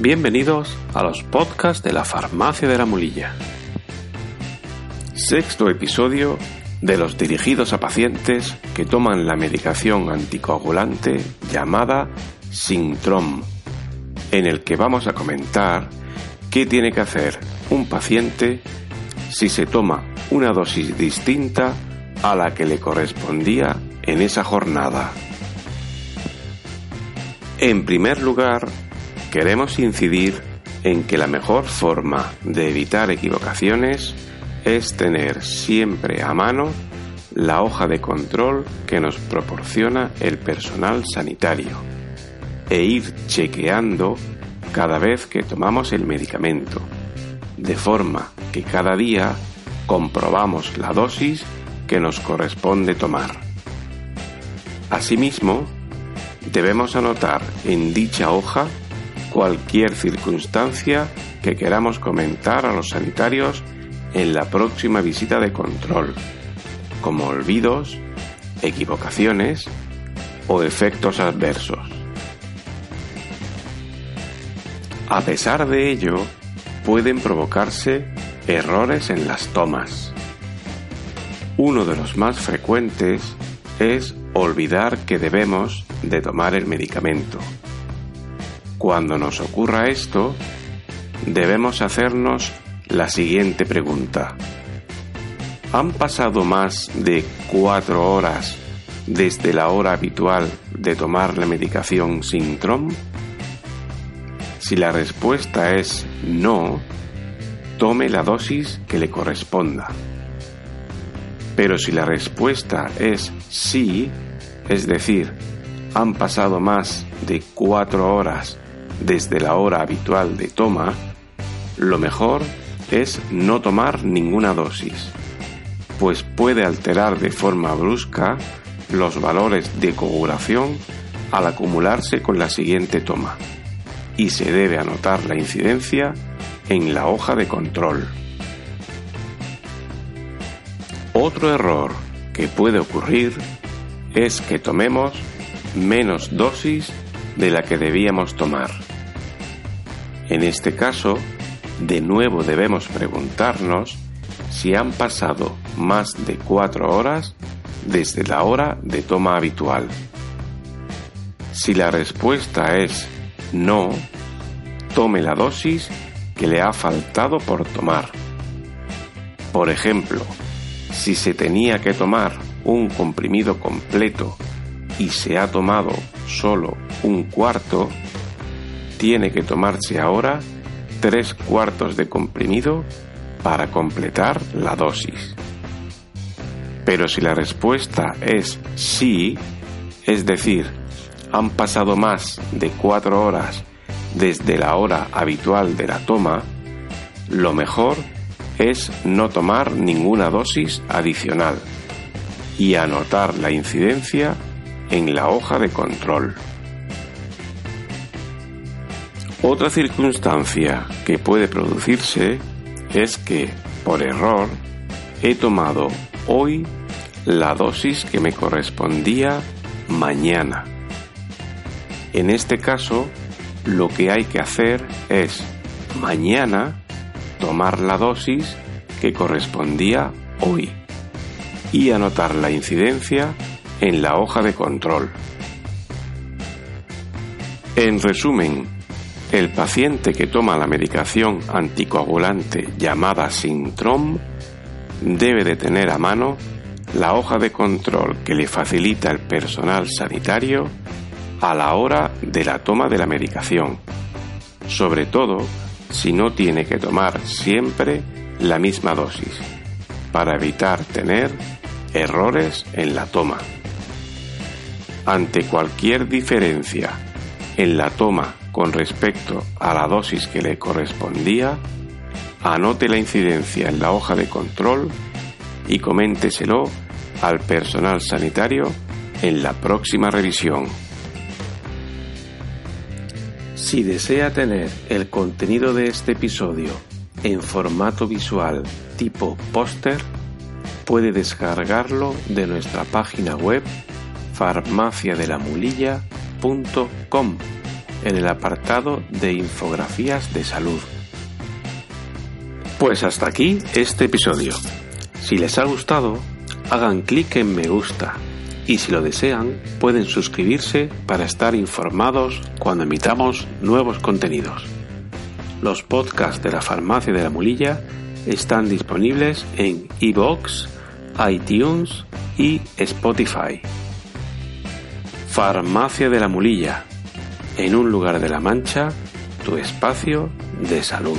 Bienvenidos a los podcasts de la Farmacia de la Mulilla. Sexto episodio de los dirigidos a pacientes que toman la medicación anticoagulante llamada Sintrom, en el que vamos a comentar qué tiene que hacer un paciente si se toma una dosis distinta a la que le correspondía en esa jornada. En primer lugar, queremos incidir en que la mejor forma de evitar equivocaciones es tener siempre a mano la hoja de control que nos proporciona el personal sanitario e ir chequeando cada vez que tomamos el medicamento, de forma que cada día comprobamos la dosis que nos corresponde tomar. Asimismo, debemos anotar en dicha hoja cualquier circunstancia que queramos comentar a los sanitarios en la próxima visita de control, como olvidos, equivocaciones o efectos adversos. A pesar de ello, pueden provocarse errores en las tomas. Uno de los más frecuentes es olvidar que debemos de tomar el medicamento. Cuando nos ocurra esto, debemos hacernos la siguiente pregunta. ¿Han pasado más de cuatro horas desde la hora habitual de tomar la medicación Sintrom? Si la respuesta es no, tome la dosis que le corresponda. Pero si la respuesta es sí, es decir, han pasado más de cuatro horas desde la hora habitual de toma, lo mejor es no tomar ninguna dosis, pues puede alterar de forma brusca los valores de coagulación al acumularse con la siguiente toma, y se debe anotar la incidencia en la hoja de control. Otro error que puede ocurrir es que tomemos menos dosis de la que debíamos tomar. En este caso, de nuevo debemos preguntarnos si han pasado más de cuatro horas desde la hora de toma habitual. Si la respuesta es no, tome la dosis que le ha faltado por tomar. Por ejemplo, si se tenía que tomar un comprimido completo y se ha tomado solo un cuarto, tiene que tomarse ahora tres cuartos de comprimido para completar la dosis. Pero si la respuesta es sí, es decir, han pasado más de cuatro horas desde la hora habitual de la toma, lo mejor es no tomar ninguna dosis adicional y anotar la incidencia en la hoja de control. Otra circunstancia que puede producirse es que, por error, he tomado hoy la dosis que me correspondía mañana. En este caso, lo que hay que hacer es mañana tomar la dosis que correspondía hoy y anotar la incidencia en la hoja de control. En resumen, el paciente que toma la medicación anticoagulante llamada Sintrom debe de tener a mano la hoja de control que le facilita el personal sanitario a la hora de la toma de la medicación, sobre todo si no tiene que tomar siempre la misma dosis, para evitar tener errores en la toma. Ante cualquier diferencia en la toma con respecto a la dosis que le correspondía, anote la incidencia en la hoja de control y coménteselo al personal sanitario en la próxima revisión. Si desea tener el contenido de este episodio en formato visual tipo póster, puede descargarlo de nuestra página web farmaciadelamulilla.com en el apartado de infografías de salud. Pues hasta aquí este episodio. Si les ha gustado, hagan clic en me gusta y si lo desean pueden suscribirse para estar informados cuando emitamos nuevos contenidos. Los podcasts de la Farmacia de la Mulilla están disponibles en iBox, iTunes y Spotify. Farmacia de la Mulilla, en un lugar de la Mancha, tu espacio de salud.